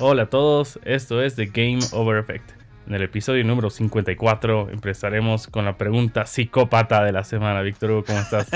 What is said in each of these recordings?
Hola a todos, esto es The Game Over Effect. En el episodio número 54 empezaremos con la pregunta psicópata de la semana. Víctor Hugo, ¿cómo estás?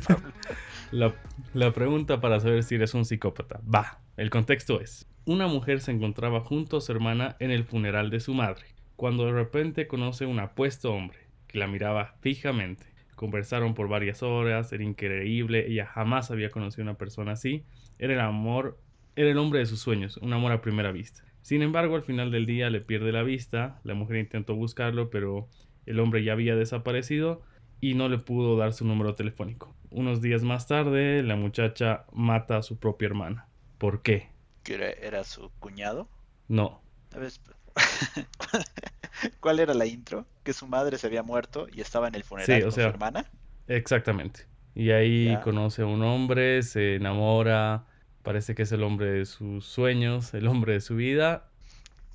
la, la pregunta para saber si eres un psicópata. Va, el contexto es, una mujer se encontraba junto a su hermana en el funeral de su madre, cuando de repente conoce un apuesto hombre que la miraba fijamente. Conversaron por varias horas, era increíble, ella jamás había conocido a una persona así, era el amor era el hombre de sus sueños, un amor a primera vista. Sin embargo, al final del día le pierde la vista, la mujer intentó buscarlo, pero el hombre ya había desaparecido y no le pudo dar su número telefónico. Unos días más tarde, la muchacha mata a su propia hermana. ¿Por qué? ¿Que era, su cuñado? No. ¿Cuál era la intro? Que su madre se había muerto y estaba en el funeral con su hermana. Exactamente. Y ahí conoce a un hombre, se enamora, Parece que es el hombre de sus sueños, el hombre de su vida.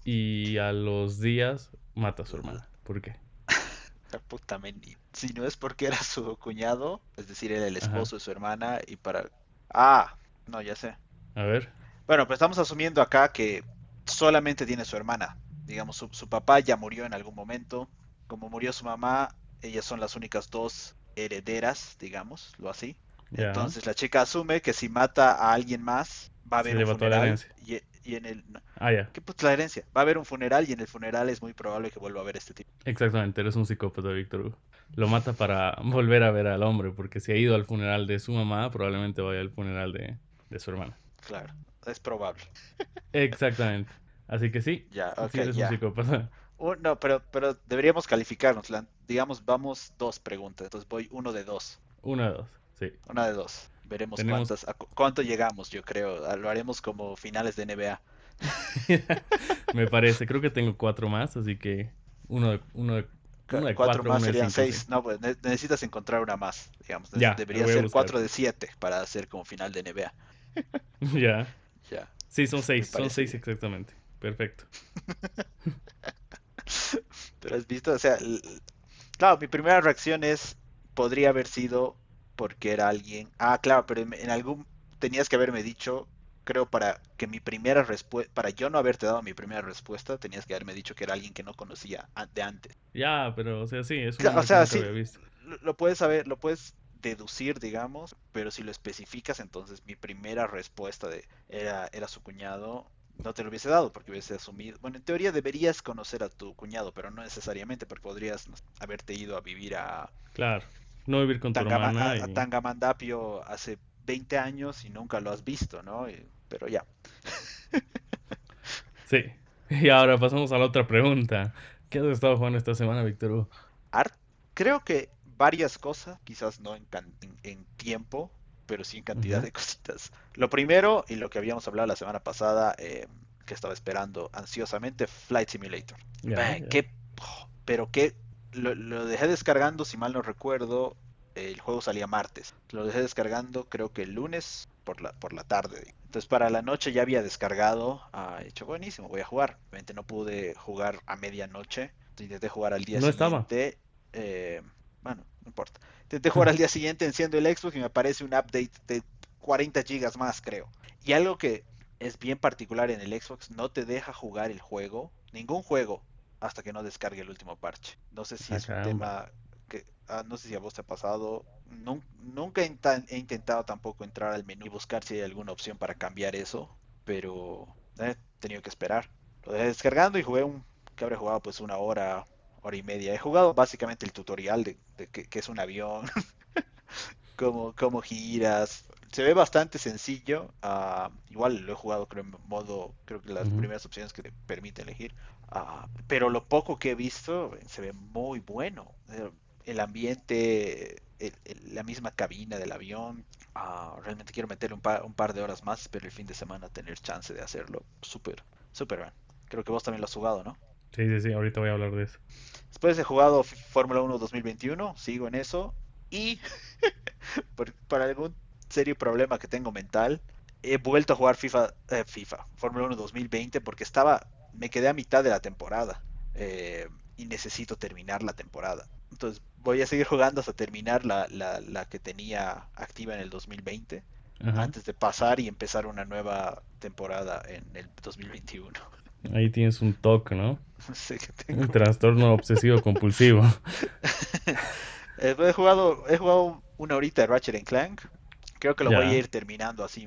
Y a los días mata a su hermana. ¿Por qué? puta Si no es porque era su cuñado, es decir, era el esposo de su hermana y para... Ah, no, ya sé. A ver. Bueno, pues estamos asumiendo acá que solamente tiene su hermana. Digamos, su, su papá ya murió en algún momento. Como murió su mamá, ellas son las únicas dos herederas, digamos, lo Entonces la chica asume que si mata a alguien más, va a haber un funeral. Y, en el. Ah, ya. ¿Qué pues la herencia? Va a haber un funeral y en el funeral es muy probable que vuelva a ver este tipo. Exactamente, eres un psicópata, Víctor. Lo mata para volver a ver al hombre, porque si ha ido al funeral de su mamá, probablemente vaya al funeral de, su hermana. Claro, es probable. Exactamente. Así que sí, ya, sí eres un psicópata. no, pero, pero deberíamos calificarnos. digamos, vamos dos preguntas. Entonces voy uno de dos. Uno de dos. Sí. Una de dos. Veremos cuántas, cuánto llegamos, yo creo. Lo haremos como finales de NBA. Me parece. Creo que tengo cuatro más, así que uno de, uno de, cuatro, más serían seis. No, pues necesitas encontrar una más, digamos. Debería ser cuatro de siete para hacer como final de NBA. ya. Ya. Sí, son seis. Son seis exactamente. Perfecto. Pero has visto, o sea, claro, mi primera reacción es podría haber sido porque era alguien. Ah, claro, pero en algún tenías que haberme dicho, creo para que mi primera respuesta, para yo no haberte dado mi primera respuesta, tenías que haberme dicho que era alguien que no conocía de antes. Ya, pero o sea, sí, es un o sea, sí, Lo, puedes saber, lo puedes deducir, digamos, pero si lo especificas, entonces mi primera respuesta de era era su cuñado, no te lo hubiese dado porque hubiese asumido. Bueno, en teoría deberías conocer a tu cuñado, pero no necesariamente porque podrías haberte ido a vivir a Claro no vivir con tu hermana. A, Tangamandapio hace 20 años y nunca lo has visto, ¿no? pero ya. sí. Y ahora pasamos a la otra pregunta. ¿Qué has estado jugando esta semana, Víctor? Art, creo que varias cosas, quizás no en, en, tiempo, pero sí en cantidad de cositas. Lo primero, y lo que habíamos hablado la semana pasada, eh, que estaba esperando ansiosamente, Flight Simulator. pero qué lo, dejé descargando, si mal no recuerdo, el juego salía martes. Lo dejé descargando creo que el lunes por la, por la tarde. Entonces para la noche ya había descargado. Ah, hecho buenísimo, voy a jugar. Obviamente no pude jugar a medianoche. Intenté jugar al día siguiente. Eh, bueno, no importa. Intenté jugar al día siguiente, enciendo el Xbox y me aparece un update de 40 gigas más, creo. Y algo que es bien particular en el Xbox, no te deja jugar el juego, ningún juego, hasta que no descargue el último parche. No sé si ah, es un tema que ah, no sé si a vos te ha pasado. nunca he, intentado tampoco entrar al menú y buscar si hay alguna opción para cambiar eso, pero he tenido que esperar. Lo dejé descargando y jugué un que habré jugado pues una hora, hora y media. He jugado básicamente el tutorial de, que, es un avión, cómo, cómo giras, se ve bastante sencillo. Ah, igual lo he jugado creo en modo, creo que las primeras opciones que te permiten elegir. Ah, pero lo poco que he visto se ve muy bueno. Eh, el ambiente, la misma cabina del avión. Ah, realmente quiero meterle un par, un par de horas más, pero el fin de semana tener chance de hacerlo. Súper, súper bien. Creo que vos también lo has jugado, ¿no? Sí, sí, sí, ahorita voy a hablar de eso. Después he jugado Fórmula 1 2021, sigo en eso. Y por, para algún serio problema que tengo mental, he vuelto a jugar FIFA, eh, FIFA, Fórmula 1 2020 porque estaba, me quedé a mitad de la temporada eh, y necesito terminar la temporada. Entonces voy a seguir jugando hasta terminar la, la, la, que tenía activa en el 2020. antes de pasar y empezar una nueva temporada en el 2021. Ahí tienes un toque, ¿no? Un trastorno obsesivo compulsivo. Eh, he jugado, he jugado una horita de Ratchet Clank. Creo que lo voy a ir terminando así,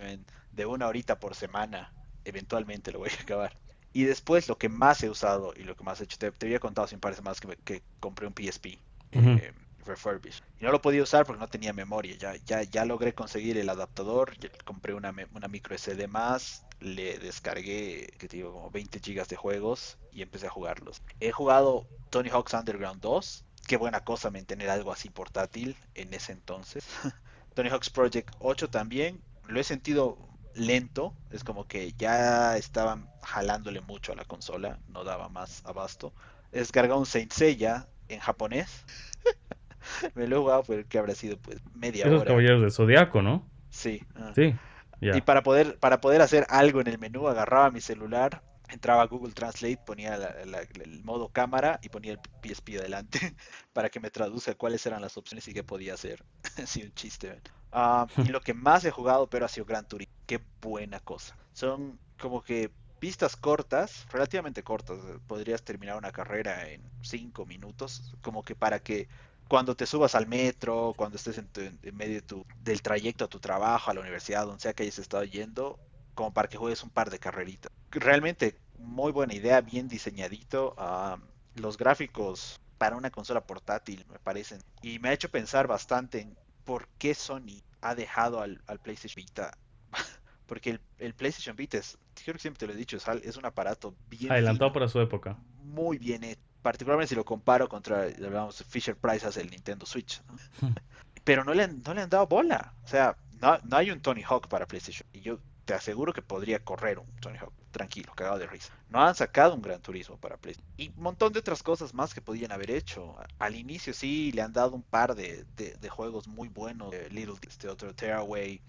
de una horita por semana. Eventualmente lo voy a acabar. Y después lo que más he usado y lo que más he hecho, te, había contado sin parece más que, que compré un PSP eh, refurbished. Y no lo podía usar porque no tenía memoria. Ya, ya, ya logré conseguir el adaptador, compré una, una micro SD más, le descargué, que digo, como 20 gigas de juegos y empecé a jugarlos. He jugado Tony Hawk's Underground 2. Qué buena cosa tener algo así portátil en ese entonces. Tony Hawk's Project 8 también. Lo he sentido lento, es como que ya estaban jalándole mucho a la consola, no daba más abasto. He descargado un Saint Seiya en japonés. Me lo he jugado porque habrá sido pues media Esos caballeros de Zodiaco, ¿no? Sí. Ah. Sí. Y para poder, para poder hacer algo en el menú, agarraba mi celular, entraba a Google Translate, ponía el modo cámara y ponía el PSP adelante para que me traduzca cuáles eran las opciones y qué podía hacer. sí, un chiste. Ah, y lo que más he jugado, pero ha sido Gran Turismo. Qué buena cosa. Son como que pistas cortas, relativamente cortas. Podrías terminar una carrera en 5 minutos, como que para que cuando te subas al metro, cuando estés en, medio del trayecto a tu trabajo, a la universidad, donde sea que hayas estado yendo, como para que juegues un par de carreritas. Realmente muy buena idea, bien diseñadito. Ah, los gráficos para una consola portátil me parecen. Y me ha hecho pensar bastante en por qué Sony ha dejado al, PlayStation Vita. Porque el, PlayStation Vita es, creo que siempre te lo he dicho, es, un aparato bien... Adelantado para su época. Muy bien hecho particularmente si lo comparo contra, hablamos, Fisher Price hace el Nintendo Switch. Pero no le, han, no le han dado bola. O sea, no, no, hay un Tony Hawk para PlayStation. Y yo te aseguro que podría correr un Tony Hawk tranquilo, cagado de risa. No han sacado un Gran Turismo para PlayStation. Y un montón de otras cosas más que podían haber hecho. Al inicio sí le han dado un par de, de, juegos muy buenos. Little, este otro Tearaway,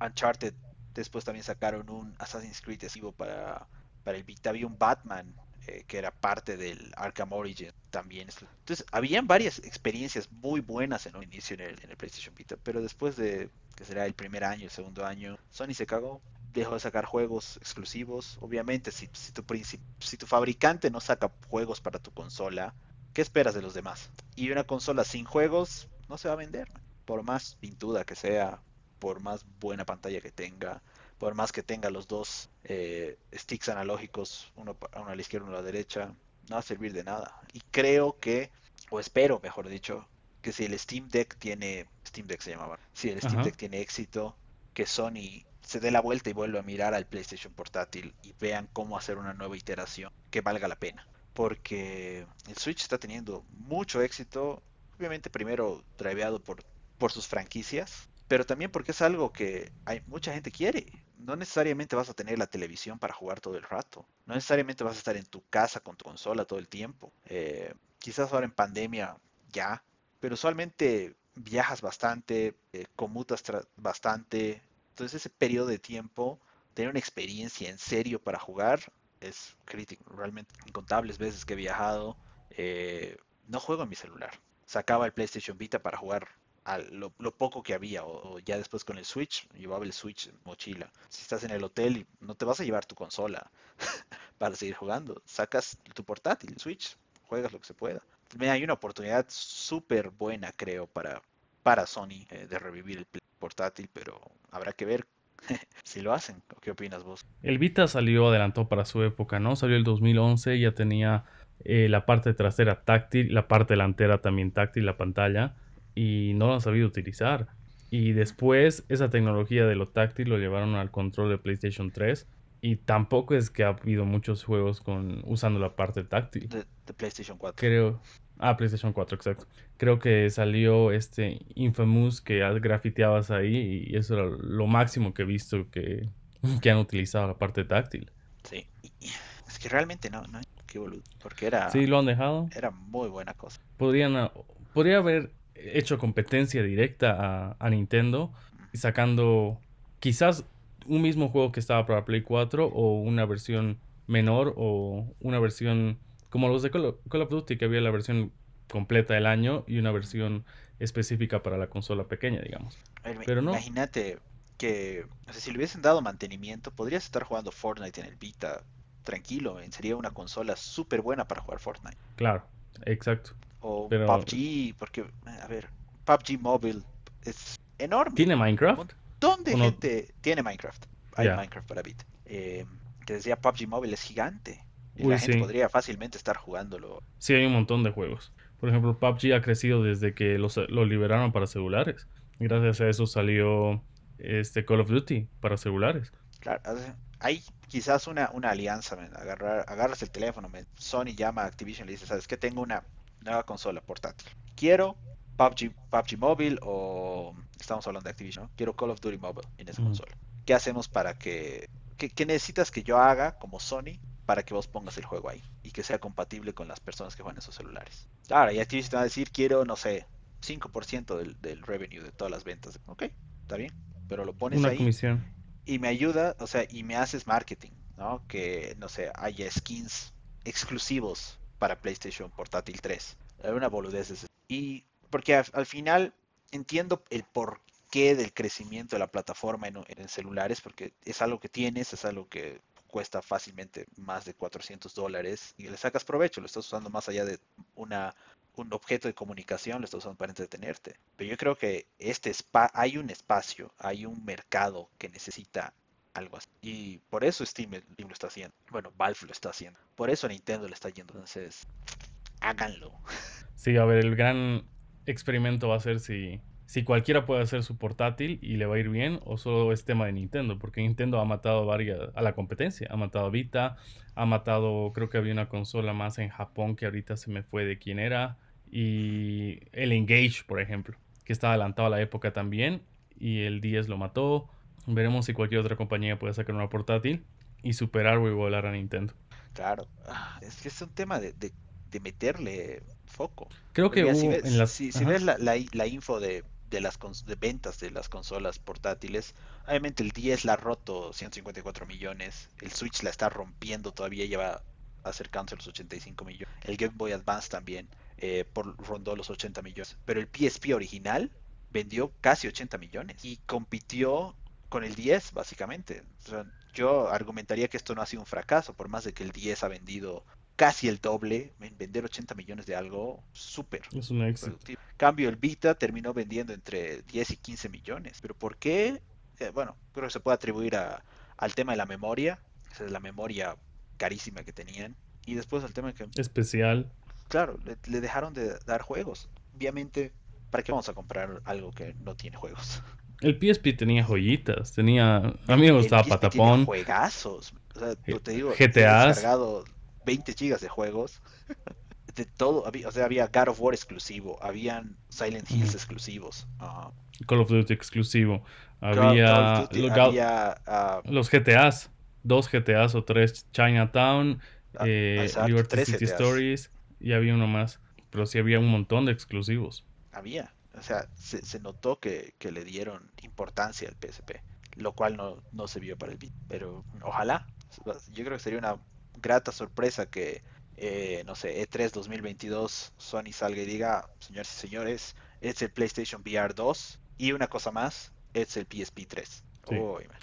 Uncharted. Después también sacaron un Assassin's Creed para, para el Vita. Había un Batman eh, que era parte del Arkham Origin también. Entonces, habían varias experiencias muy buenas en un inicio en el, en el PlayStation Vita, pero después de que será el primer año, el segundo año, Sony se cagó, dejó de sacar juegos exclusivos. Obviamente, si, si, tu, si tu fabricante no saca juegos para tu consola, ¿qué esperas de los demás? Y una consola sin juegos no se va a vender, por más pintuda que sea, por más buena pantalla que tenga por más que tenga los dos eh, sticks analógicos, uno, a la izquierda y uno a la derecha, no va a servir de nada. Y creo que, o espero, mejor dicho, que si el Steam Deck tiene, Steam Deck se llamaba, si el Steam Deck tiene éxito, que Sony se dé la vuelta y vuelva a mirar al PlayStation portátil y vean cómo hacer una nueva iteración que valga la pena. Porque el Switch está teniendo mucho éxito, obviamente primero driveado por, por sus franquicias, pero también porque es algo que hay mucha gente quiere. No necesariamente vas a tener la televisión para jugar todo el rato. No necesariamente vas a estar en tu casa con tu consola todo el tiempo. Eh, quizás ahora en pandemia ya, pero usualmente viajas bastante, eh, conmutas bastante. Entonces ese periodo de tiempo, tener una experiencia en serio para jugar es crítico. Realmente incontables veces que he viajado, eh, no juego en mi celular. Sacaba el PlayStation Vita para jugar lo, poco que había, o, ya después con el Switch, llevaba el Switch mochila. Si estás en el hotel y no te vas a llevar tu consola para seguir jugando, sacas tu portátil, el Switch, juegas lo que se pueda. Hay una oportunidad súper buena, creo, para, para Sony eh, de revivir el portátil, pero habrá que ver si lo hacen. ¿Qué opinas vos? El Vita salió, adelantó para su época, ¿no? Salió el 2011, ya tenía eh, la parte trasera táctil, la parte delantera también táctil, la pantalla y no lo han sabido utilizar. Y después esa tecnología de lo táctil lo llevaron al control de PlayStation 3 y tampoco es que ha habido muchos juegos con usando la parte táctil. De, PlayStation 4. Creo. Ah, PlayStation 4, exacto. Creo que salió este Infamous que grafiteabas ahí y eso era lo máximo que he visto que, que han utilizado la parte táctil. Sí. Es que realmente no, no, qué boludo. Porque era. Sí, lo han dejado. Era muy buena cosa. Podrían. Podría haber hecho competencia directa a, Nintendo, sacando quizás un mismo juego que estaba para Play 4 o una versión menor o una versión como los de Call of, Duty que había la versión completa del año y una versión específica para la consola pequeña, digamos. Pero no. Imagínate que si le hubiesen dado mantenimiento, podrías estar jugando Fortnite en el Vita tranquilo. Sería una consola súper buena para jugar Fortnite. Claro, exacto. O PUBG, porque, a ver, PUBG Mobile es enorme. ¿Tiene Minecraft? ¿Dónde gente tiene Minecraft? Hay Minecraft para Vita. Eh, que decía PUBG Mobile es gigante. Y la gente podría fácilmente estar jugándolo. Sí, hay un montón de juegos. Por ejemplo, PUBG ha crecido desde que lo liberaron para celulares. Gracias a eso salió este Call of Duty para celulares. Claro, hay quizás una, una alianza, Agarrar, agarras el teléfono, Sony llama a Activision y le dice, ¿sabes qué? Tengo una nueva consola portátil. Quiero PUBG, PUBG Mobile o estamos hablando de Activision, Quiero Call of Duty Mobile en esa consola. ¿Qué hacemos para que... ¿Qué, necesitas que yo haga como Sony para que vos pongas el juego ahí y que sea compatible con las personas que juegan esos celulares? Ahora, y Activision te va a decir, quiero, no sé, 5% del, del revenue de todas las ventas. Ok, está bien, pero lo pones Una ahí. Comisión. Y me ayuda, o sea, y me haces marketing, ¿no? Que, no sé, haya skins exclusivos para PlayStation Portátil 3. Una boludez. Y porque al, final entiendo el porqué del crecimiento de la plataforma en, en, celulares, porque es algo que tienes, es algo que cuesta fácilmente más de 400 dólares y le sacas provecho, lo estás usando más allá de una un objeto de comunicación, lo estás usando para entretenerte. Pero yo creo que este spa, hay un espacio, hay un mercado que necesita algo así. Y por eso Steam, lo está haciendo. Bueno, Valve lo está haciendo. Por eso Nintendo le está yendo. Entonces, háganlo. Sí, a ver, el gran experimento va a ser si, si cualquiera puede hacer su portátil y le va a ir bien o solo es tema de Nintendo. Porque Nintendo ha matado varias, a la competencia. Ha matado a Vita, ha matado, creo que había una consola más en Japón que ahorita se me fue de quién era y el Engage, por ejemplo, que está adelantado a la época también y el 10 lo mató. Veremos si cualquier otra compañía puede sacar una portátil y superar o igualar a Nintendo. Claro, ah, es que es un tema de, meterle foco. Creo que si ves, si, ves la, info de, las de ventas de las consolas portátiles, obviamente el 10 la ha roto 154 millones, el Switch la está rompiendo todavía, lleva acercándose a los 85 millones, el Game Boy Advance también eh, por rondó los 80 millones. Pero el PSP original vendió casi 80 millones y compitió con el 10 básicamente. yo argumentaría que esto no ha sido un fracaso, por más de que el 10 ha vendido casi el doble, en vender 80 millones de algo, súper. Es un éxito. Cambio, el Vita terminó vendiendo entre 10 y 15 millones. ¿Pero por qué? Eh, bueno, creo que se puede atribuir a, al tema de la memoria, esa es la memoria carísima que tenían. Y después al tema que... Especial claro, le, dejaron de dar juegos. Obviamente, ¿para qué vamos a comprar algo que no tiene juegos? El PSP tenía joyitas, tenía... A mí me gustaba Patapón. juegazos. O sea, te digo, GTA. He descargado 20 gigas de juegos. De todo, o sea, había God of War exclusivo, habían Silent Hills exclusivos. Ah. Call of Duty exclusivo. Había, ah, los GTAs, dos GTAs o tres, Chinatown, ah, eh, Liberty City Stories y había uno más. Pero sí había un montón de exclusivos. Había. O sea, se, notó que, le dieron importancia al PSP. Lo cual no, no se vio para el beat. Pero ojalá. Yo creo que sería una grata sorpresa que, eh, no sé, E3 2022 Sony salga y diga, señores y señores, es el PlayStation VR 2 y una cosa más, es el PSP 3.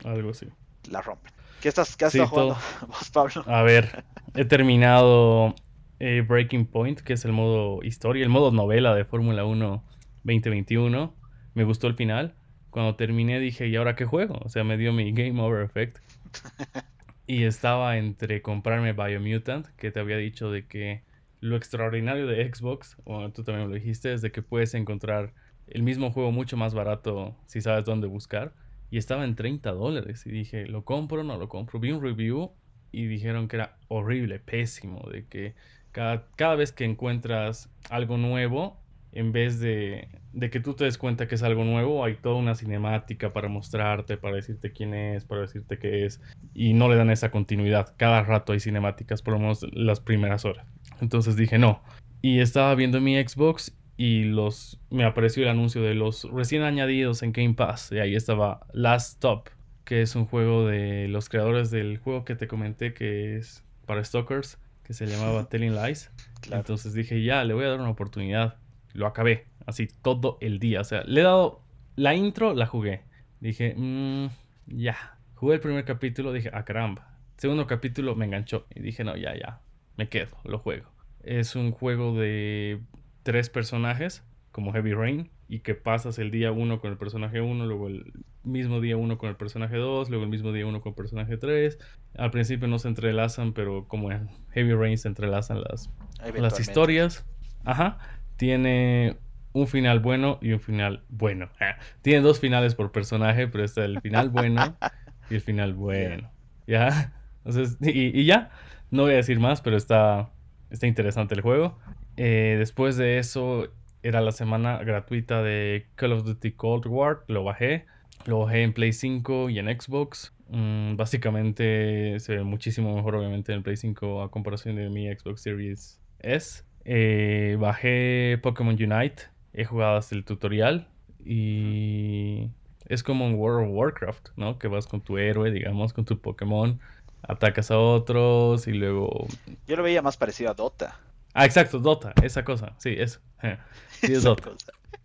algo así. La rompen. ¿Qué estás, qué estás jugando vos, Pablo? A ver, he terminado eh, Breaking Point, que es el modo historia, el modo novela de Fórmula 1 2021. Me gustó el final. Cuando terminé dije, ¿y ahora qué juego? O sea, me dio mi Game Over Effect. y estaba entre comprarme Biomutant, que te había dicho de que lo extraordinario de Xbox, o tú también lo dijiste, es de que puedes encontrar el mismo juego mucho más barato si sabes dónde buscar. Y estaba en 30 dólares. Y dije, ¿lo compro o no lo compro? Vi un review y dijeron que era horrible, pésimo, de que cada, vez que encuentras algo nuevo, en vez de, que tú te des cuenta que es algo nuevo, hay toda una cinemática para mostrarte, para decirte quién es, para decirte qué es, y no le dan esa continuidad. Cada rato hay cinemáticas, por lo menos las primeras horas. Entonces dije no. Y estaba viendo mi Xbox y los me apareció el anuncio de los recién añadidos en Game Pass. Y ahí estaba Last Stop, que es un juego de los creadores del juego que te comenté que es para Stalkers que se llamaba Telling Lies. Entonces dije, ya, le voy a dar una oportunidad. Lo acabé, así todo el día. O sea, le he dado la intro, la jugué. Dije, mmm, ya. Jugué el primer capítulo, dije, ah, caramba. Segundo capítulo me enganchó y dije, no, ya, ya, me quedo, lo juego. Es un juego de tres personajes, como Heavy Rain, y que pasas el día uno con el personaje 1, luego el mismo día uno con el personaje 2, luego el mismo día uno con el personaje 3. Al principio no se entrelazan, pero como en Heavy Rain se entrelazan las, las historias. Ajá. Tiene un final bueno y un final bueno. Ah, tiene dos finales por personaje, pero está el final bueno y el final bueno. ¿Ya? Entonces, y, ya. No voy a decir más, pero está, está interesante el juego. Eh, después de eso, era la semana gratuita de Call of Duty Cold War. Lo bajé. Lo bajé en Play 5 y en Xbox. Mm, básicamente se ve muchísimo mejor, obviamente, en el Play 5 a comparación de mi Xbox Series S. Eh, bajé Pokémon Unite. He jugado hasta el tutorial. Y es como en World of Warcraft, ¿no? Que vas con tu héroe, digamos, con tu Pokémon. Atacas a otros y luego. Yo lo veía más parecido a Dota. Ah, exacto, Dota, esa cosa. Sí, eso. Sí, es Dota.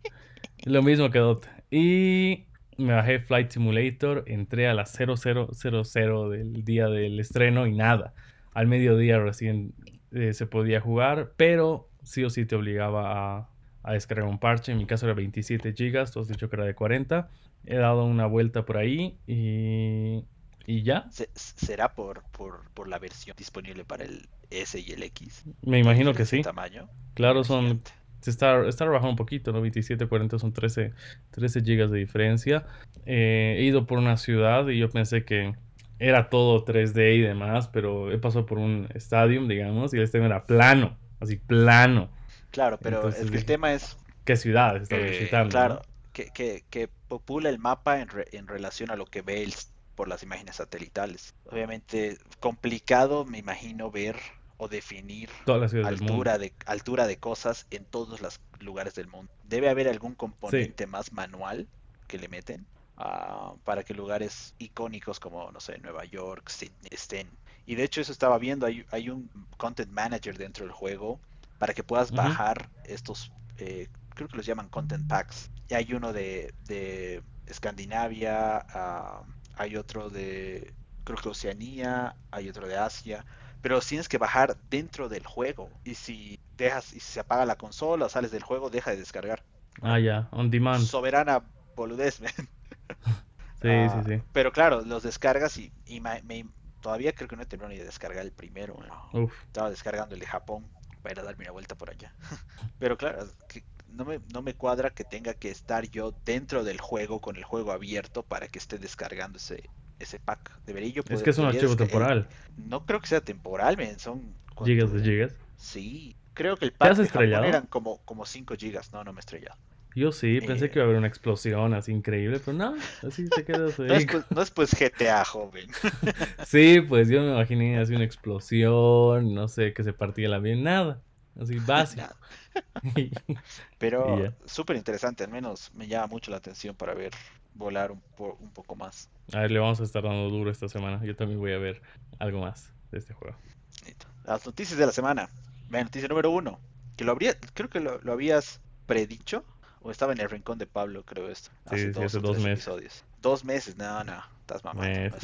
Lo mismo que Dota. Y me bajé Flight Simulator, entré a las 0000 del día del estreno y nada. Al mediodía recién eh, se podía jugar, pero sí o sí te obligaba a, a, descargar un parche. En mi caso era 27 GB, tú has dicho que era de 40. He dado una vuelta por ahí y, y ya. ¿Será por, por, por la versión disponible para el S y el X. Me imagino que sí. Tamaño. Claro, son. Se está, está rebajando un poquito, ¿no? 27, 40 son 13, 13 gigas de diferencia. Eh, he ido por una ciudad y yo pensé que era todo 3D y demás, pero he pasado por un estadio, digamos, y el estadio era plano, así plano. Claro, pero el, tema es... ¿Qué ciudad está visitando? Claro, que, que, que, popula el mapa en, en relación a lo que ve por las imágenes satelitales. Obviamente complicado, me imagino, ver o definir altura, de, altura de cosas en todos los lugares del mundo. Debe haber algún componente más manual que le meten ah, para que lugares icónicos como, no sé, Nueva York, Sydney estén. Y de hecho eso estaba viendo, hay, hay un content manager dentro del juego para que puedas bajar estos, eh, creo que los llaman content packs. Y hay uno de, de Escandinavia, ah, hay otro de, creo que Oceanía, hay otro de Asia pero tienes que bajar dentro del juego. Y si dejas y se apaga la consola sales del juego, deja de descargar. Ah, ya, on demand. Soberana boludez, sí, sí, ah, sí. Pero claro, los descargas y, me, todavía creo que no he terminado ni de descargar el primero. Estaba descargando el de Japón para ir a darme una vuelta por allá. pero claro, no me, no me cuadra que tenga que estar yo dentro del juego con el juego abierto para que esté descargando ese, ese pack. Debería yo Es que es un archivo temporal. no creo que sea temporal, men. Son. ¿Gigas de gigas? Sí. Creo que el pack de estrellado? eran como, como 5 gigas. No, no me he estrellado. Yo sí, pensé eh, que iba a haber una explosión así increíble, pero no, así se queda no, es pues, no es pues GTA, joven. sí, pues yo me imaginé así una explosión, no sé, que se partía la bien, nada, así básico. pero súper interesante, al menos me llama mucho la atención para ver volar un, un poco más. A ver, le vamos a estar dando duro esta semana. Yo también voy a ver algo más de este juego. Las noticias de la semana. La noticia número uno. Que lo habría, creo que lo, habías predicho. O estaba en el rincón de Pablo, creo esto. Hace dos, hace dos meses. Dos meses, no, no. Estás mamando.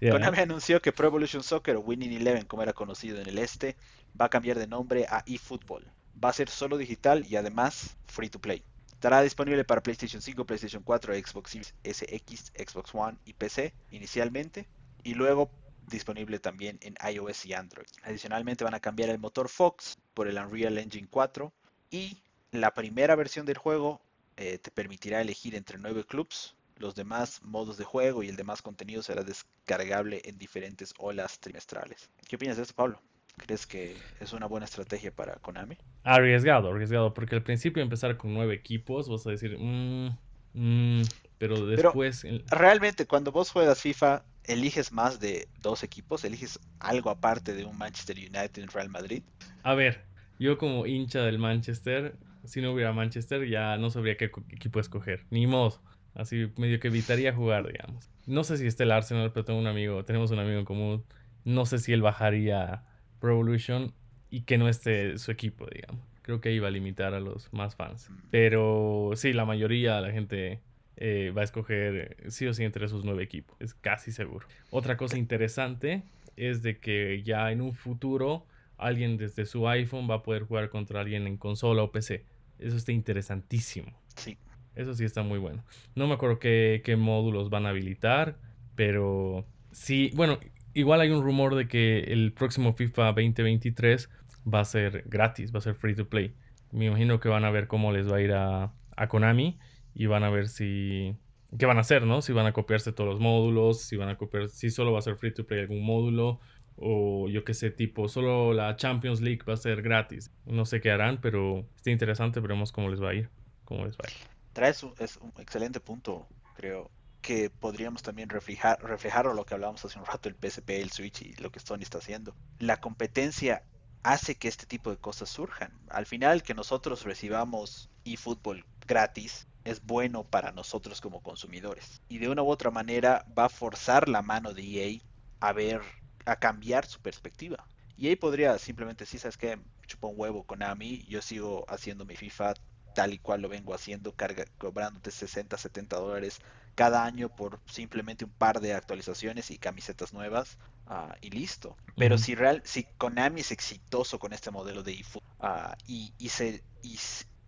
Konami anunció que Pro Evolution Soccer o Winning Eleven, como era conocido en el este, va a cambiar de nombre a eFootball. Va a ser solo digital y además free to play. Estará disponible para PlayStation 5, PlayStation 4, Xbox Series SX, Xbox One y PC inicialmente. Y luego disponible también en iOS y Android. Adicionalmente van a cambiar el motor Fox por el Unreal Engine 4 y la primera versión del juego eh, te permitirá elegir entre nueve clubs. Los demás modos de juego y el demás contenido será descargable en diferentes olas trimestrales. ¿Qué opinas de esto, Pablo? ¿Crees que es una buena estrategia para Konami? Arriesgado, arriesgado, porque al principio empezar con nueve equipos, vas a decir, mmm, mmm, pero después... realmente cuando vos juegas FIFA, eliges más de dos equipos, eliges algo aparte de un Manchester United en Real Madrid. A ver, yo como hincha del Manchester, si no hubiera Manchester ya no sabría qué equipo escoger, ni modo. Así medio que evitaría jugar, digamos. No sé si está el Arsenal, pero tengo un amigo, tenemos un amigo en común. No sé si él bajaría Pro Evolution y que no esté su equipo, digamos. Creo que iba a limitar a los más fans. Pero sí, la mayoría de la gente eh, va a escoger eh, sí o sí entre esos nueve equipos. Es casi seguro. Otra cosa interesante es de que ya en un futuro alguien desde su iPhone va a poder jugar contra alguien en consola o PC. Eso está interesantísimo. Sí. Eso sí está muy bueno. No me acuerdo qué, qué módulos van a habilitar, pero sí, bueno, igual hay un rumor de que el próximo FIFA 2023 va a ser gratis, va a ser free to play. Me imagino que van a ver cómo les va a ir a, a Konami y van a ver si qué van a hacer, ¿no? Si van a copiarse todos los módulos, si van a copiar, si solo va a ser free to play algún módulo o yo qué sé, tipo, solo la Champions League va a ser gratis. No sé qué harán, pero está interesante, veremos cómo les va a ir. Cómo les va a un, es un excelente punto, creo, que podríamos también reflejar, reflejar lo que hablábamos hace un rato, el PSP, el Switch y lo que Sony está haciendo. La competencia hace que este tipo de cosas surjan. Al final, que nosotros recibamos eFootball gratis es bueno para nosotros como consumidores. Y de una u otra manera va a forzar la mano de EA a ver, a cambiar su perspectiva. EA podría simplemente decir, ¿sabes qué? Chupa un huevo Konami, yo sigo haciendo mi FIFA tal y cual lo vengo haciendo, carga, cobrándote 60, 70 dólares cada año por simplemente un par de actualizaciones y camisetas nuevas uh, y listo. Pero uh -huh. si real, si Konami es exitoso con este modelo de eFootball uh, y, y, se,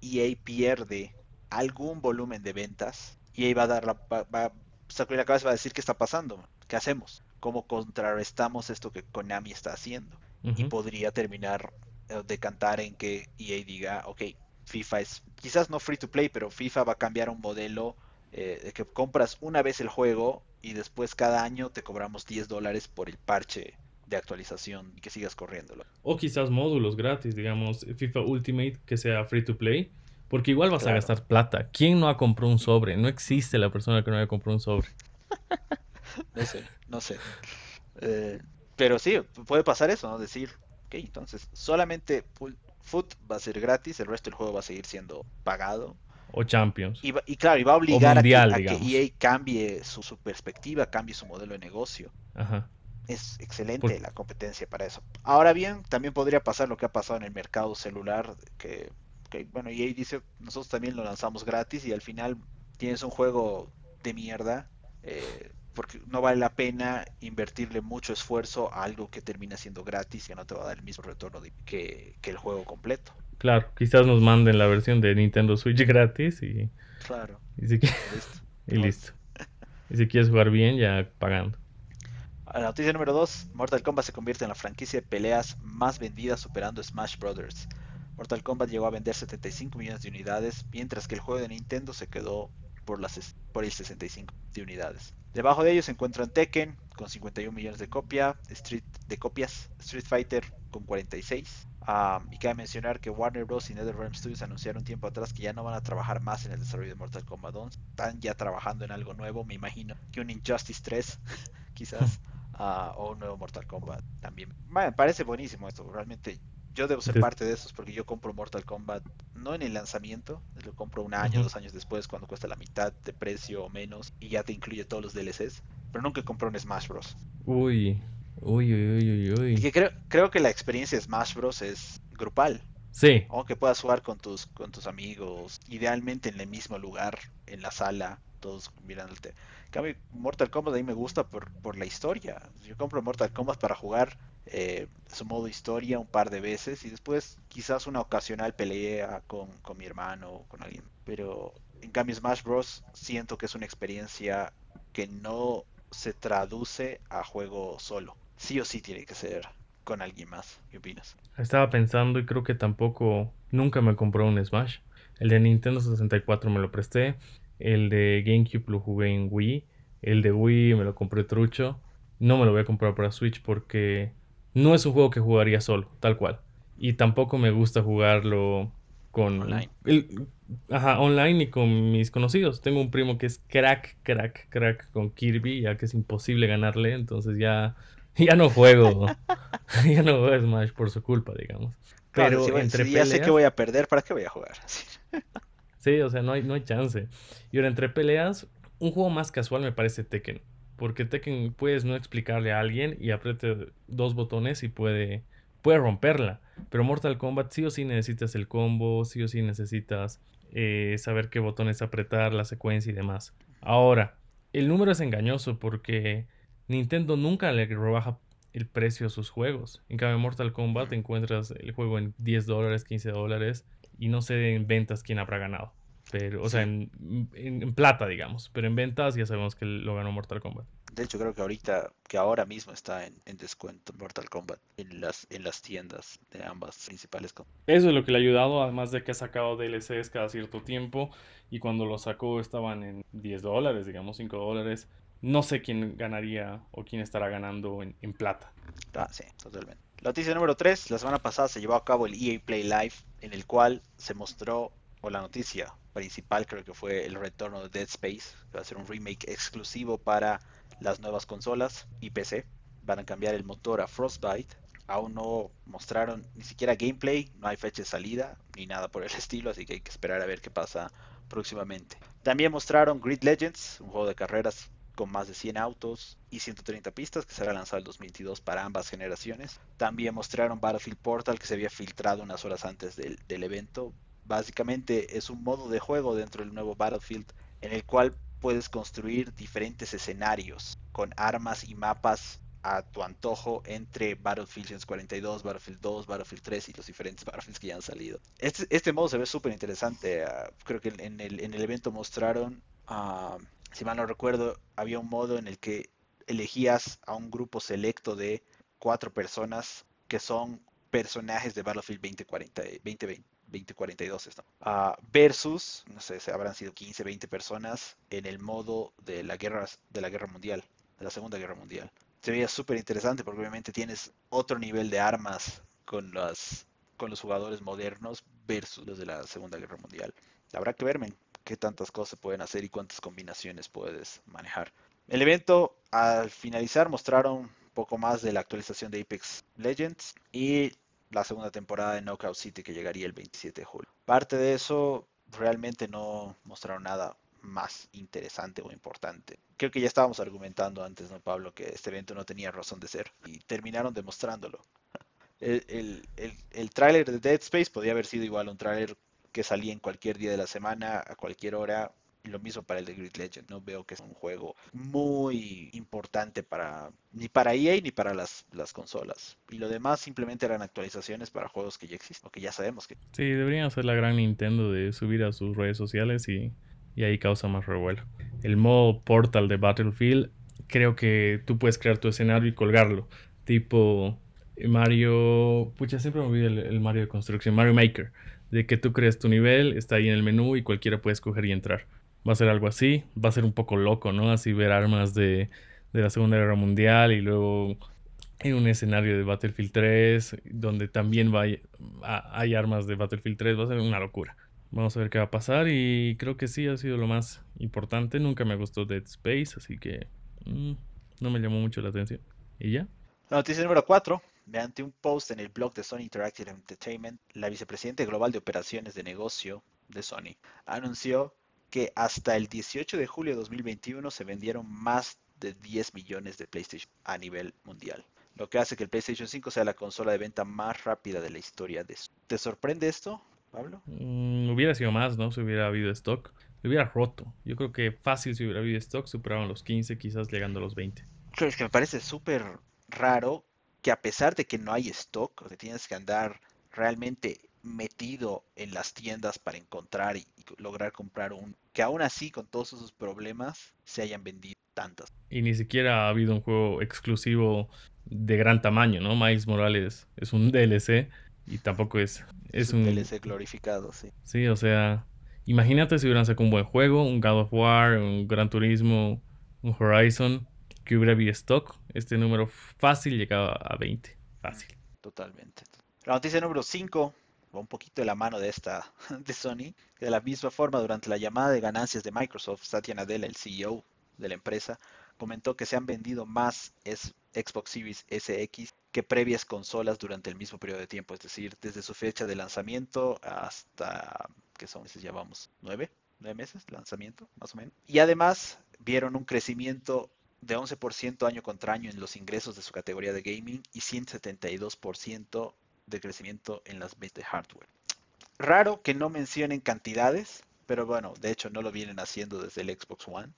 y EA pierde algún volumen de ventas, EA va a dar la, va, va sacar la cabeza y va a decir qué está pasando, qué hacemos, cómo contrarrestamos esto que Konami está haciendo. Uh -huh. Y podría terminar uh, de cantar en que EA diga, ok, FIFA es quizás no free to play, pero FIFA va a cambiar un modelo eh, de que compras una vez el juego y después cada año te cobramos 10 dólares por el parche de actualización y que sigas corriéndolo. O quizás módulos gratis, digamos, FIFA Ultimate que sea free to play, porque igual vas claro. a gastar plata. ¿Quién no ha comprado un sobre? No existe la persona que no haya comprado un sobre. no sé, no sé. Eh, pero sí, puede pasar eso, ¿no? Decir, ok, entonces solamente Foot va a ser gratis, el resto del juego va a seguir siendo pagado. O Champions. Y, y claro, y va a obligar mundial, a, que, a, que, EA cambie su, su, perspectiva, cambie su modelo de negocio. Ajá. Es excelente Por... la competencia para eso. Ahora bien, también podría pasar lo que ha pasado en el mercado celular, que, que bueno, EA dice, nosotros también lo lanzamos gratis y al final tienes un juego de mierda. Eh, porque no vale la pena invertirle mucho esfuerzo a algo que termina siendo gratis y no te va a dar el mismo retorno de, que, que, el juego completo. Claro, quizás nos manden la versión de Nintendo Switch gratis y. Claro. Y, si listo. y listo. y si quieres jugar bien, ya pagando. La noticia número 2: Mortal Kombat se convierte en la franquicia de peleas más vendida, superando Smash Brothers. Mortal Kombat llegó a vender 75 millones de unidades, mientras que el juego de Nintendo se quedó por, las, por el 65 de unidades. Debajo de ellos se encuentran Tekken con 51 millones de, copia, Street, de copias, Street Fighter con 46. Um, y cabe mencionar que Warner Bros. y NetherRealm Studios anunciaron tiempo atrás que ya no van a trabajar más en el desarrollo de Mortal Kombat 11. Están ya trabajando en algo nuevo, me imagino que un Injustice 3, quizás, uh, o un nuevo Mortal Kombat también. Me parece buenísimo esto, realmente yo debo ser parte de esos porque yo compro Mortal Kombat no en el lanzamiento, lo compro un año, uh -huh. dos años después cuando cuesta la mitad de precio o menos y ya te incluye todos los DLCs, pero nunca compré un Smash Bros. Uy, uy, uy, uy, uy. Y que creo, creo que la experiencia de Smash Bros es grupal. Sí. O que puedas jugar con tus, con tus amigos, idealmente en el mismo lugar, en la sala, todos mirándote. En cambio, Mortal Kombat a mí me gusta por, por la historia. Yo compro Mortal Kombat para jugar eh, su modo historia un par de veces y después quizás una ocasional pelea con, con mi hermano o con alguien. Pero en cambio Smash Bros. siento que es una experiencia que no se traduce a juego solo. Sí o sí tiene que ser con alguien más. ¿Qué opinas? Estaba pensando y creo que tampoco nunca me compró un Smash. El de Nintendo 64 me lo presté. El de GameCube lo jugué en Wii. El de Wii me lo compré trucho. No me lo voy a comprar para Switch porque no es un juego que jugaría solo, tal cual. Y tampoco me gusta jugarlo con online. El, ajá, online y con mis conocidos. Tengo un primo que es crack, crack, crack con Kirby, ya que es imposible ganarle, entonces ya, ya no juego. ya no juego Smash por su culpa, digamos. Pero claro, si, entre si peleas, ya sé que voy a perder, ¿para qué voy a jugar? sí, o sea, no hay, no hay chance. Y ahora entre peleas, un juego más casual me parece Tekken. Porque puedes no explicarle a alguien y apriete dos botones y puede, puede romperla. Pero Mortal Kombat sí o sí necesitas el combo, sí o sí necesitas eh, saber qué botones apretar, la secuencia y demás. Ahora, el número es engañoso porque Nintendo nunca le rebaja el precio a sus juegos. En cambio, Mortal Kombat encuentras el juego en 10 dólares, 15 dólares y no sé en ventas quién habrá ganado. Pero, o sea, en, plata, digamos. Pero en ventas ya sabemos que lo ganó Mortal Kombat. De hecho, creo que ahorita, que ahora mismo está en, descuento Mortal Kombat en las, en las tiendas de ambas principales. Eso es lo que le ha ayudado, además de que ha sacado DLCs cada cierto tiempo. Y cuando lo sacó estaban en 10 dólares, digamos 5 dólares. No sé quién ganaría o quién estará ganando en, en plata. Ah, sí, totalmente. Noticia número 3. La semana pasada se llevó a cabo el EA Play Live, en el cual se mostró, o la noticia principal creo que fue el retorno de Dead Space, que va a ser un remake exclusivo para las nuevas consolas y PC. Van a cambiar el motor a Frostbite. Aún no mostraron ni siquiera gameplay, no hay fecha de salida ni nada por el estilo, así que hay que esperar a ver qué pasa próximamente. También mostraron Grid Legends, un juego de carreras con más de 100 autos y 130 pistas que será lanzado el 2022 para ambas generaciones. También mostraron Battlefield Portal que se había filtrado unas horas antes del, del evento. Básicamente es un modo de juego dentro del nuevo Battlefield en el cual puedes construir diferentes escenarios con armas y mapas a tu antojo entre Battlefield 42, Battlefield 2, Battlefield 3 y los diferentes Battlefields que ya han salido. Este, este modo se ve súper interesante. Ah, creo que en el, en el evento mostraron, uh, si mal no recuerdo, había un modo en el que elegías a un grupo selecto de cuatro personas que son personajes de Battlefield 2040, 2020. 2042 esto, uh, versus, no sé, habrán sido 15, 20 personas en el modo de la guerra, de la guerra mundial, de la Segunda Guerra Mundial. Se veía súper interesante porque obviamente tienes otro nivel de armas con, las, con los jugadores modernos versus los de la Segunda Guerra Mundial. Habrá que verme qué tantas cosas pueden hacer y cuántas combinaciones puedes manejar. El evento al finalizar mostraron un poco más de la actualización de Apex Legends y la segunda temporada de Knockout City que llegaría el 27 de julio. Parte de eso realmente no mostraron nada más interesante o importante. Creo que ya estábamos argumentando antes, ¿no, Pablo? Que este evento no tenía razón de ser y terminaron demostrándolo. El, el, el, el tráiler de Dead Space podía haber sido igual un tráiler que salía en cualquier día de la semana, a cualquier hora, lo mismo para el de Grid Legend. No veo que es un juego muy importante para ni para EA ni para las, las consolas. Y lo demás simplemente eran actualizaciones para juegos que ya existen o que ya sabemos que. Sí, deberían hacer la gran Nintendo de subir a sus redes sociales y, y ahí causa más revuelo. El modo portal de Battlefield, creo que tú puedes crear tu escenario y colgarlo. Tipo Mario. Pucha, siempre me olvido el, Mario de construcción. Mario Maker. De que tú creas tu nivel, está ahí en el menú y cualquiera puede escoger y entrar va a ser algo así. Va a ser un poco loco, ¿no? Así ver armas de, de la Segunda Guerra Mundial y luego en un escenario de Battlefield 3 donde también va hay armas de Battlefield 3. Va a ser una locura. Vamos a ver qué va a pasar y creo que sí ha sido lo más importante. Nunca me gustó Dead Space, así que mm, no me llamó mucho la atención. ¿Y ya? La noticia número 4. Mediante un post en el blog de Sony Interactive Entertainment, la vicepresidenta global de operaciones de negocio de Sony anunció que hasta el 18 de julio de 2021 se vendieron más de 10 millones de PlayStation a nivel mundial, lo que hace que el PlayStation 5 sea la consola de venta más rápida de la historia de ¿Te sorprende esto, Pablo? Mm, hubiera sido más, ¿no? Si hubiera habido stock. Lo hubiera roto. Yo creo que fácil si hubiera habido stock, superaban los 15, quizás llegando a los 20. Es que me parece súper raro que a pesar de que no hay stock, o que tienes que andar realmente metido en las tiendas para encontrar y, lograr comprar un que aún así con todos esos problemas se hayan vendido tantas. Y ni siquiera ha habido un juego exclusivo de gran tamaño no Miles Morales es un DLC y tampoco es es, un, DLC glorificado sí. Sí o sea imagínate si hubieran sacado un buen juego un God of War un Gran Turismo un Horizon que hubiera habido stock este número fácil llegaba a 20 fácil. Totalmente. La noticia número 5 un poquito de la mano de esta de Sony. De la misma forma, durante la llamada de ganancias de Microsoft, Satya Nadella, el CEO de la empresa, comentó que se han vendido más Xbox Series SX que previas consolas durante el mismo periodo de tiempo, es decir, desde su fecha de lanzamiento hasta, ¿qué son meses? Llevamos nueve, nueve meses de lanzamiento, más o menos. Y además vieron un crecimiento de 11% año contra año en los ingresos de su categoría de gaming y 172% de crecimiento en las ventas de hardware. raro que no mencionen cantidades, pero bueno, de hecho no lo vienen haciendo desde el Xbox One.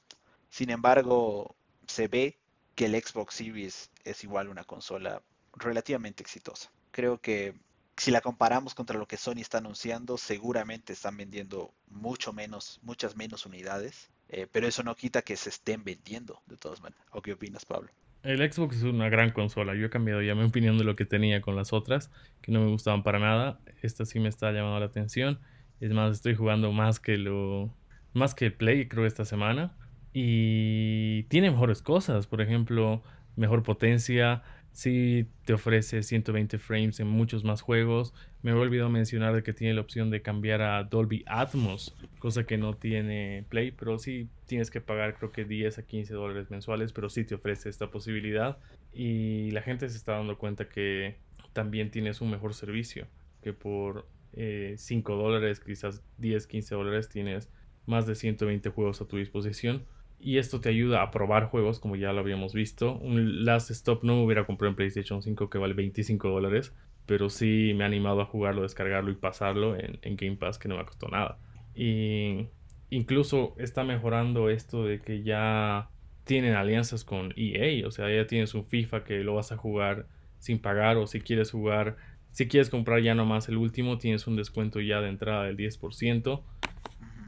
Sin embargo, se ve que el Xbox Series es igual una consola relativamente exitosa. Creo que si la comparamos contra lo que Sony está anunciando, seguramente están vendiendo mucho menos, muchas menos unidades, eh, pero eso no quita que se estén vendiendo de todas maneras. ¿O qué opinas, Pablo? El Xbox es una gran consola. Yo he cambiado ya mi opinión de lo que tenía con las otras, que no me gustaban para nada. Esta sí me está llamando la atención. Es más, estoy jugando más que lo más que el Play, creo, esta semana. Y tiene mejores cosas. Por ejemplo, mejor potencia. Sí te ofrece 120 frames en muchos más juegos. Me he olvidado mencionar de que tiene la opción de cambiar a Dolby Atmos, cosa que no tiene Play, pero sí tienes que pagar creo que 10 a 15 dólares mensuales, pero sí te ofrece esta posibilidad. Y la gente se está dando cuenta que también tienes un mejor servicio, que por 5 eh, dólares, quizás 10, 15 dólares tienes más de 120 juegos a tu disposición y esto te ayuda a probar juegos, como ya lo habíamos visto. Un Last Stop no me hubiera comprado en PlayStation 5 que vale 25 dólares, pero sí me ha animado a jugarlo, descargarlo y pasarlo en, Game Pass que no me costó nada. Y incluso está mejorando esto de que ya tienen alianzas con EA, o sea, ya tienes un FIFA que lo vas a jugar sin pagar o si quieres jugar, si quieres comprar ya nomás el último, tienes un descuento ya de entrada del 10%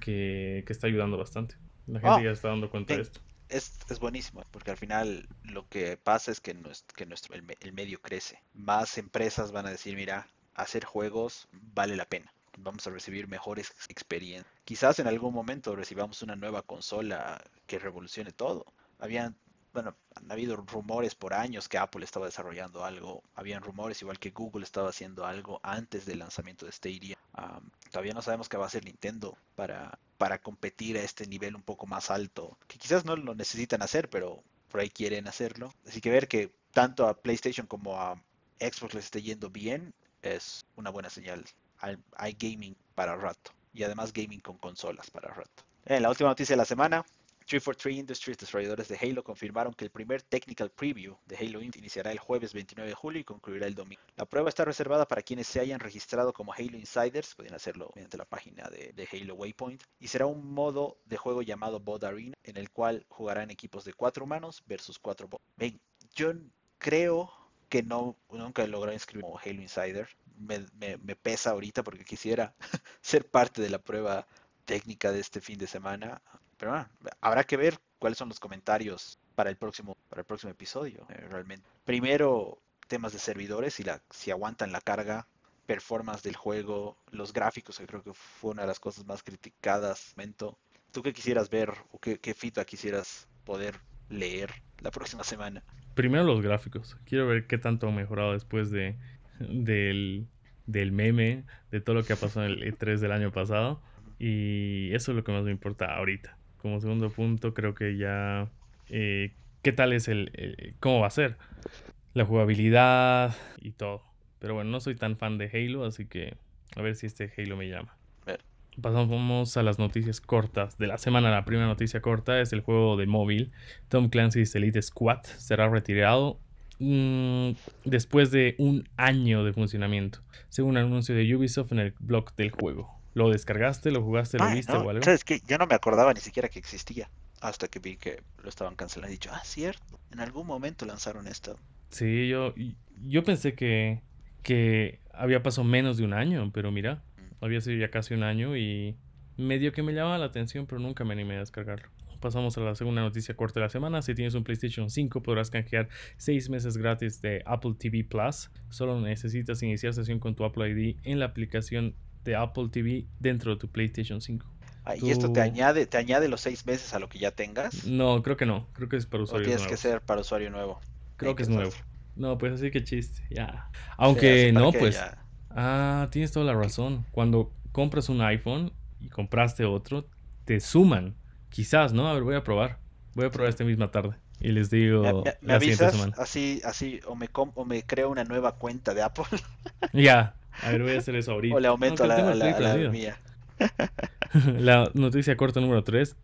que, que está ayudando bastante. La gente ah, ya está dando cuenta de esto. Es, es, buenísimo, porque al final lo que pasa es que, nuestro, que nuestro, el, medio crece. Más empresas van a decir, mira, hacer juegos vale la pena. Vamos a recibir mejores experiencias. Quizás en algún momento recibamos una nueva consola que revolucione todo. Habían bueno, han habido rumores por años que Apple estaba desarrollando algo, habían rumores igual que Google estaba haciendo algo antes del lanzamiento de Stadia. todavía no sabemos qué va a hacer Nintendo para, para competir a este nivel un poco más alto, que quizás no lo necesitan hacer, pero por ahí quieren hacerlo. Así que ver que tanto a PlayStation como a Xbox les esté yendo bien es una buena señal. Hay, gaming para rato y además gaming con consolas para rato. En la última noticia de la semana, 343 Industries, desarrolladores de Halo, confirmaron que el primer technical preview de Halo Infinite iniciará el jueves 29 de julio y concluirá el domingo. La prueba está reservada para quienes se hayan registrado como Halo Insiders, pueden hacerlo mediante la página de, Halo Waypoint, y será un modo de juego llamado Bot Arena, en el cual jugarán equipos de cuatro humanos versus cuatro bots. Ven, yo creo que no, nunca he logrado inscribirme como Halo Insider. Me, me pesa ahorita porque quisiera ser parte de la prueba técnica de este fin de semana. Habrá que ver cuáles son los comentarios para el próximo, para el próximo episodio, eh, realmente. Primero, temas de servidores, si, la, si aguantan la carga, performance del juego, los gráficos, que creo que fue una de las cosas más criticadas. Momento. ¿Tú qué quisieras ver o qué, qué quisieras poder leer la próxima semana? Primero los gráficos. Quiero ver qué tanto han mejorado después de, del, del meme, de todo lo que ha pasado en el E3 del año pasado. Y eso es lo que más me importa ahorita como segundo punto, creo que ya... Eh, ¿Qué tal es el... Eh, ¿Cómo va a ser? La jugabilidad y todo. Pero bueno, no soy tan fan de Halo, así que a ver si este Halo me llama. Pasamos a las noticias cortas de la semana. La primera noticia corta es el juego de móvil. Tom Clancy's Elite Squad será retirado mm, después de un año de funcionamiento, según anuncio de Ubisoft en el blog del juego. ¿Lo descargaste, lo jugaste, lo viste o algo? ¿Sabes que Yo no me acordaba ni siquiera que existía. Hasta que vi que lo estaban cancelando. He dicho, ah, cierto. En algún momento lanzaron esto. Sí, yo, yo pensé que, que había pasado menos de un año, pero mira, mm. había sido ya casi un año y medio que me llamaba la atención, pero nunca me animé a descargarlo. Pasamos a la segunda noticia corta de la semana. Si tienes un PlayStation 5 podrás canjear 6 meses gratis de Apple TV Plus. Solo necesitas iniciar sesión con tu Apple ID en la aplicación de Apple TV dentro de tu PlayStation 5. Ah, ¿Y esto te añade, te añade los seis meses a lo que ya tengas? No, creo que no. Creo que es para usuario nuevo. tienes que ser para usuario nuevo. Creo que es nuevo. No, pues así que chiste, ya. Aunque no, pues. Ah, tienes toda la razón. Cuando compras un iPhone y compraste otro, te suman. Quizás, ¿no? A ver, voy a probar. Voy a probar esta misma tarde. Y les digo la siguiente semana. Así, así, o me, o me creo una nueva cuenta de Apple. ya, a ver, voy a hacer eso ahorita. O le aumento la, la, mía. la noticia corta número 3.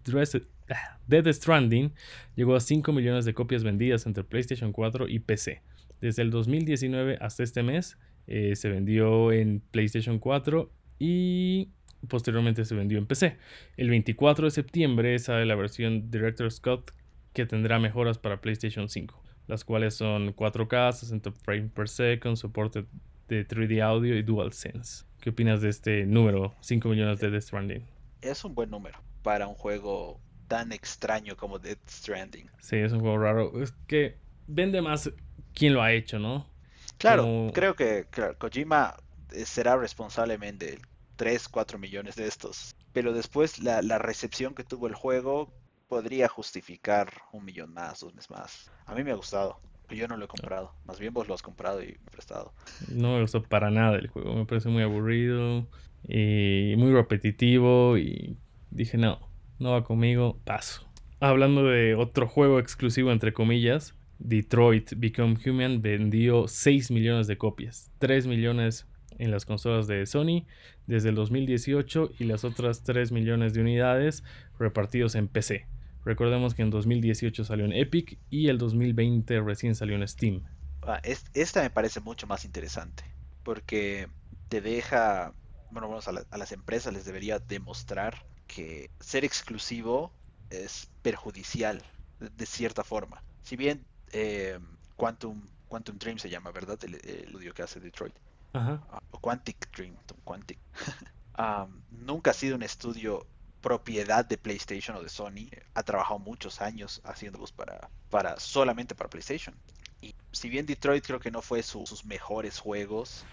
Dead Stranding llegó a 5 millones de copias vendidas entre PlayStation 4 y PC. Desde el 2019 hasta este mes eh, se vendió en PlayStation 4 y posteriormente se vendió en PC. El 24 de septiembre sale la versión Director Scott que tendrá mejoras para PlayStation 5, las cuales son 4K, 60 frames per second, soporte de 3D audio y DualSense. ¿Qué opinas de este número, 5 millones de Death Stranding? Es un buen número para un juego tan extraño como Death Stranding. Sí, es un juego raro. Es que vende más quien lo ha hecho, ¿no? Claro, creo que Kojima eh, será responsablemente de 3, 4 millones de estos. Pero después la, la recepción que tuvo el juego podría justificar un millón más, dos meses más. A mí me ha gustado. Yo no lo he comprado. Más bien vos lo has comprado y prestado. No me gustó para nada el juego. Me parece muy aburrido y muy repetitivo. Y dije, no, no va conmigo. Paso. Hablando de otro juego exclusivo, entre comillas, Detroit Become Human vendió 6 millones de copias. 3 millones en las consolas de Sony desde el 2018 y las otras 3 millones de unidades repartidos en PC. Recordemos que en 2018 salió en Epic y el 2020 recién salió en Steam. Ah, esta me parece mucho más interesante porque te deja, bueno, a, las empresas les debería demostrar que ser exclusivo es perjudicial de, cierta forma. Si bien eh, Quantum, Quantum Dream se llama, ¿verdad? El, estudio que hace Detroit. Ajá. O Quantic Dream, Quantic. Ah, nunca ha sido un estudio propiedad de PlayStation o de Sony. Ha trabajado muchos años haciéndolos para, para solamente para PlayStation. Y si bien Detroit creo que no fue sus mejores juegos,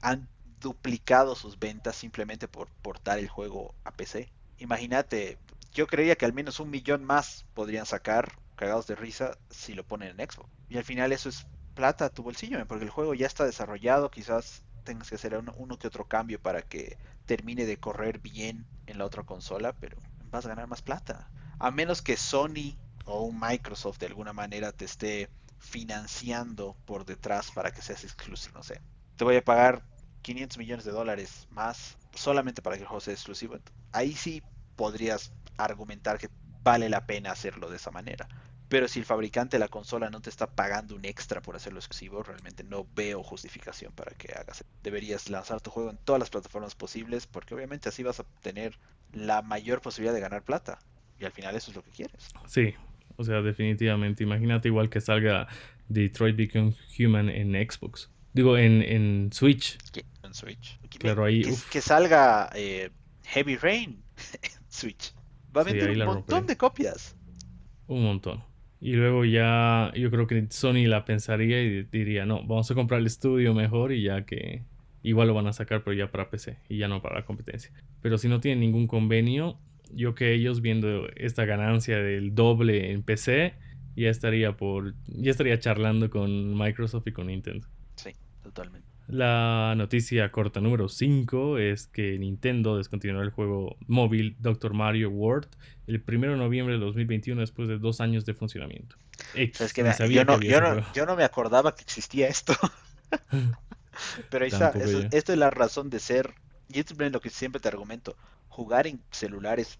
han duplicado sus ventas simplemente por portar el juego a PC. Imagínate, yo creía que al menos un millón más podrían sacar cagados de risa si lo ponen en Xbox. Y al final eso es plata a tu bolsillo, porque el juego ya está desarrollado, quizás tengas que hacer uno que otro cambio para que termine de correr bien en la otra consola, pero vas a ganar más plata. A menos que Sony o Microsoft de alguna manera te esté financiando por detrás para que seas exclusivo, no sé. Te voy a pagar 500 millones de dólares más solamente para que el juego sea exclusivo. Ahí sí podrías argumentar que vale la pena hacerlo de esa manera. Pero si el fabricante de la consola no te está pagando un extra por hacerlo exclusivo, realmente no veo justificación para que hagas. Deberías lanzar tu juego en todas las plataformas posibles, porque obviamente así vas a tener la mayor posibilidad de ganar plata. Y al final eso es lo que quieres. Sí, o sea, definitivamente. Imagínate igual que salga Detroit Become Human en Xbox. Digo, en, en Switch. En Switch. Claro, ahí. Que, salga eh, Heavy Rain en Switch. Va a vender un montón de copias. Un montón. Y luego ya yo creo que Sony la pensaría y diría, no, vamos a comprar el estudio mejor y ya que igual lo van a sacar, pero ya para PC y ya no para la competencia. Pero si no tienen ningún convenio, yo que ellos viendo esta ganancia del doble en PC, ya estaría por ya estaría charlando con Microsoft y con Nintendo. Sí, totalmente. La noticia corta número 5 es que Nintendo descontinuó el juego móvil Dr. Mario World el 1 de noviembre de 2021 después de dos años de funcionamiento. yo, no, me acordaba que existía esto. Pero ahí está, esto es la razón de ser, y esto es lo que siempre te argumento, jugar en celulares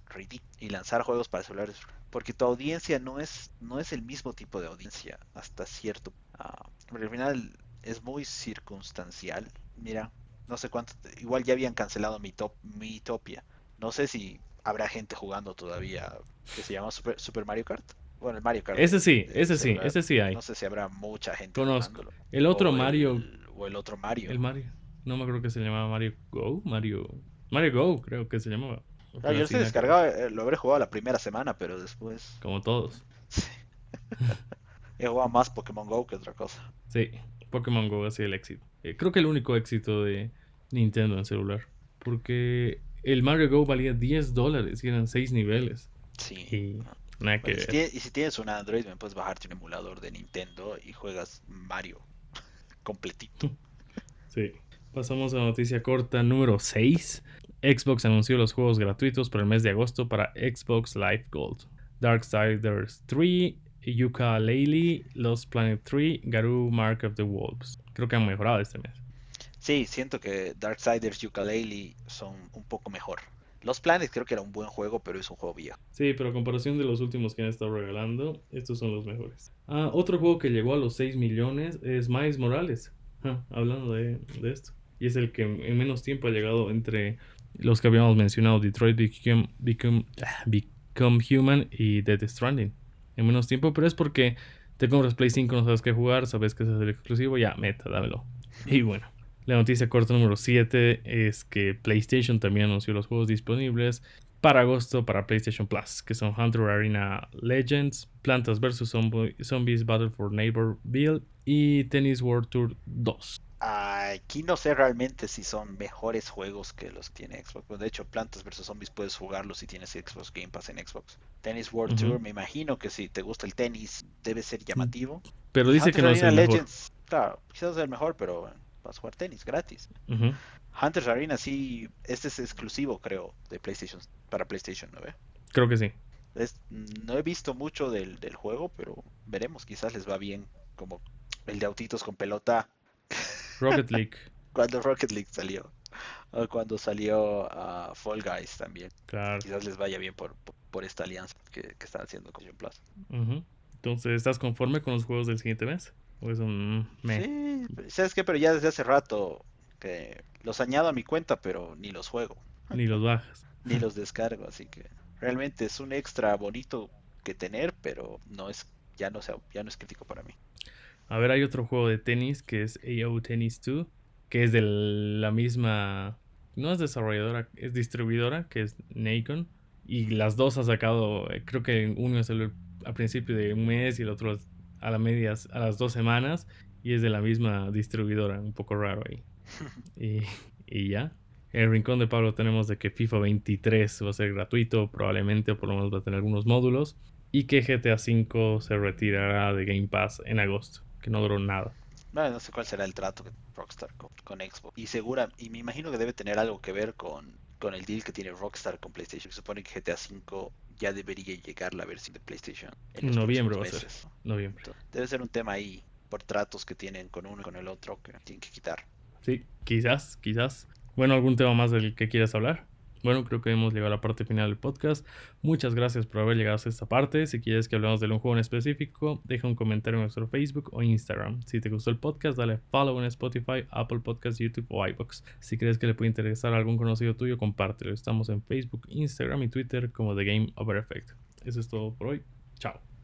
y lanzar juegos para celulares, porque tu audiencia no es, no es el mismo tipo de audiencia hasta cierto... Uh, porque al final es muy circunstancial. Mira, no sé cuánto, igual ya habían cancelado mi, top, mi Topia. No sé si habrá gente jugando todavía que se llama Super, Mario Kart. Bueno, el Mario Kart. Ese sí, ese sí, ese sí hay. No sé si habrá mucha gente Conozco. El otro Mario. o el otro Mario. El Mario. No me acuerdo que se llamaba Mario Go. Mario. Mario Go, creo que se llamaba. yo yo se descargaba, eh, lo habré jugado la primera semana, pero después. Como todos. Sí. He jugado más Pokémon Go que otra cosa. Sí. Pokémon Go ha sido el éxito. Eh, creo que el único éxito de Nintendo en celular. Porque el Mario Go valía 10 dólares y eran 6 niveles. Sí. Y, nada que y si tienes un Android, me puedes bajarte un emulador de Nintendo y juegas Mario completito. Sí. Pasamos a la noticia corta número 6. Xbox anunció los juegos gratuitos para el mes de agosto para Xbox Live Gold. Darksiders 3 Yuka Laylee, Lost Planet 3, Garou Mark of the Wolves. Creo que han mejorado este mes. Sí, siento que Darksiders Yuka Laylee son un poco mejor. Los Planet creo que era un buen juego, pero es un juego viejo. Sí, pero a comparación de los últimos que han estado regalando, estos son los mejores. Ah, otro juego que llegó a los 6 millones es Miles Morales. hablando de, esto. y es el que en menos tiempo ha llegado entre los que habíamos mencionado, Detroit Become, Become, ah, Become Human y Dead Stranding. En menos tiempo, pero es porque te compras Play 5, no sabes qué jugar, sabes que es el exclusivo, ya, meta, dámelo. Y bueno, la noticia corta número 7 es que PlayStation también anunció los juegos disponibles para agosto para PlayStation Plus, que son Hunter Arena Legends, Plantas vs. Zombies Battle for Neighbor Build y Tennis World Tour 2. Aquí no sé realmente si son mejores juegos que los que tiene Xbox. De hecho, Plantas vs Zombies puedes jugarlos si tienes Xbox Game Pass en Xbox. Tennis World Tour, me imagino que si te gusta el tenis debe ser llamativo. Pero dice que no es el Legends, mejor. Claro, quizás es el mejor, pero vas a jugar tenis gratis. Hunters Arena sí, este es exclusivo creo de PlayStation para PlayStation 9. Creo que sí. no he visto mucho del, del juego, pero veremos, quizás les va bien como el de autitos con pelota Rocket League. cuando Rocket League salió. O cuando salió a Fall Guys también. Claro. Quizás les vaya bien por, por, esta alianza que, que, están haciendo con Plus. Entonces, ¿estás conforme con los juegos del siguiente mes? ¿O es un Sí, ¿sabes qué? Pero ya desde hace rato que los añado a mi cuenta, pero ni los juego. Ni los bajas. ni los descargo, así que realmente es un extra bonito que tener, pero no es ya no sea, ya no es crítico para mí. A ver, hay otro juego de tenis que es AO Tennis 2, que es de la misma... No es desarrolladora, es distribuidora, que es Nacon. Y las dos ha sacado, eh, creo que uno es el, a principio de un mes y el otro a, la medias, a las dos semanas. Y es de la misma distribuidora, un poco raro ahí. y, y ya. En el rincón de Pablo tenemos de que FIFA 23 va a ser gratuito, probablemente, o por lo menos va a tener algunos módulos. Y que GTA V se retirará de Game Pass en agosto que no duró nada. no sé cuál será el trato de Rockstar con, Xbox. Y segura, y me imagino que debe tener algo que ver con, con el deal que tiene Rockstar con PlayStation. Se supone que GTA V ya debería llegar la versión de PlayStation. En noviembre va a ser. Noviembre. debe ser un tema ahí por tratos que tienen con uno y con el otro que tienen que quitar. Sí, quizás, quizás. Bueno, ¿algún tema más del que quieras hablar? Bueno, creo que hemos llegado a la parte final del podcast. Muchas gracias por haber llegado a esta parte. Si quieres que hablemos de un juego en específico, deja un comentario en nuestro Facebook o Instagram. Si te gustó el podcast, dale follow en Spotify, Apple Podcasts, YouTube o iBox. Si crees que le puede interesar a algún conocido tuyo, compártelo. Estamos en Facebook, Instagram y Twitter como The Game Over Effect. Eso es todo por hoy. Chao.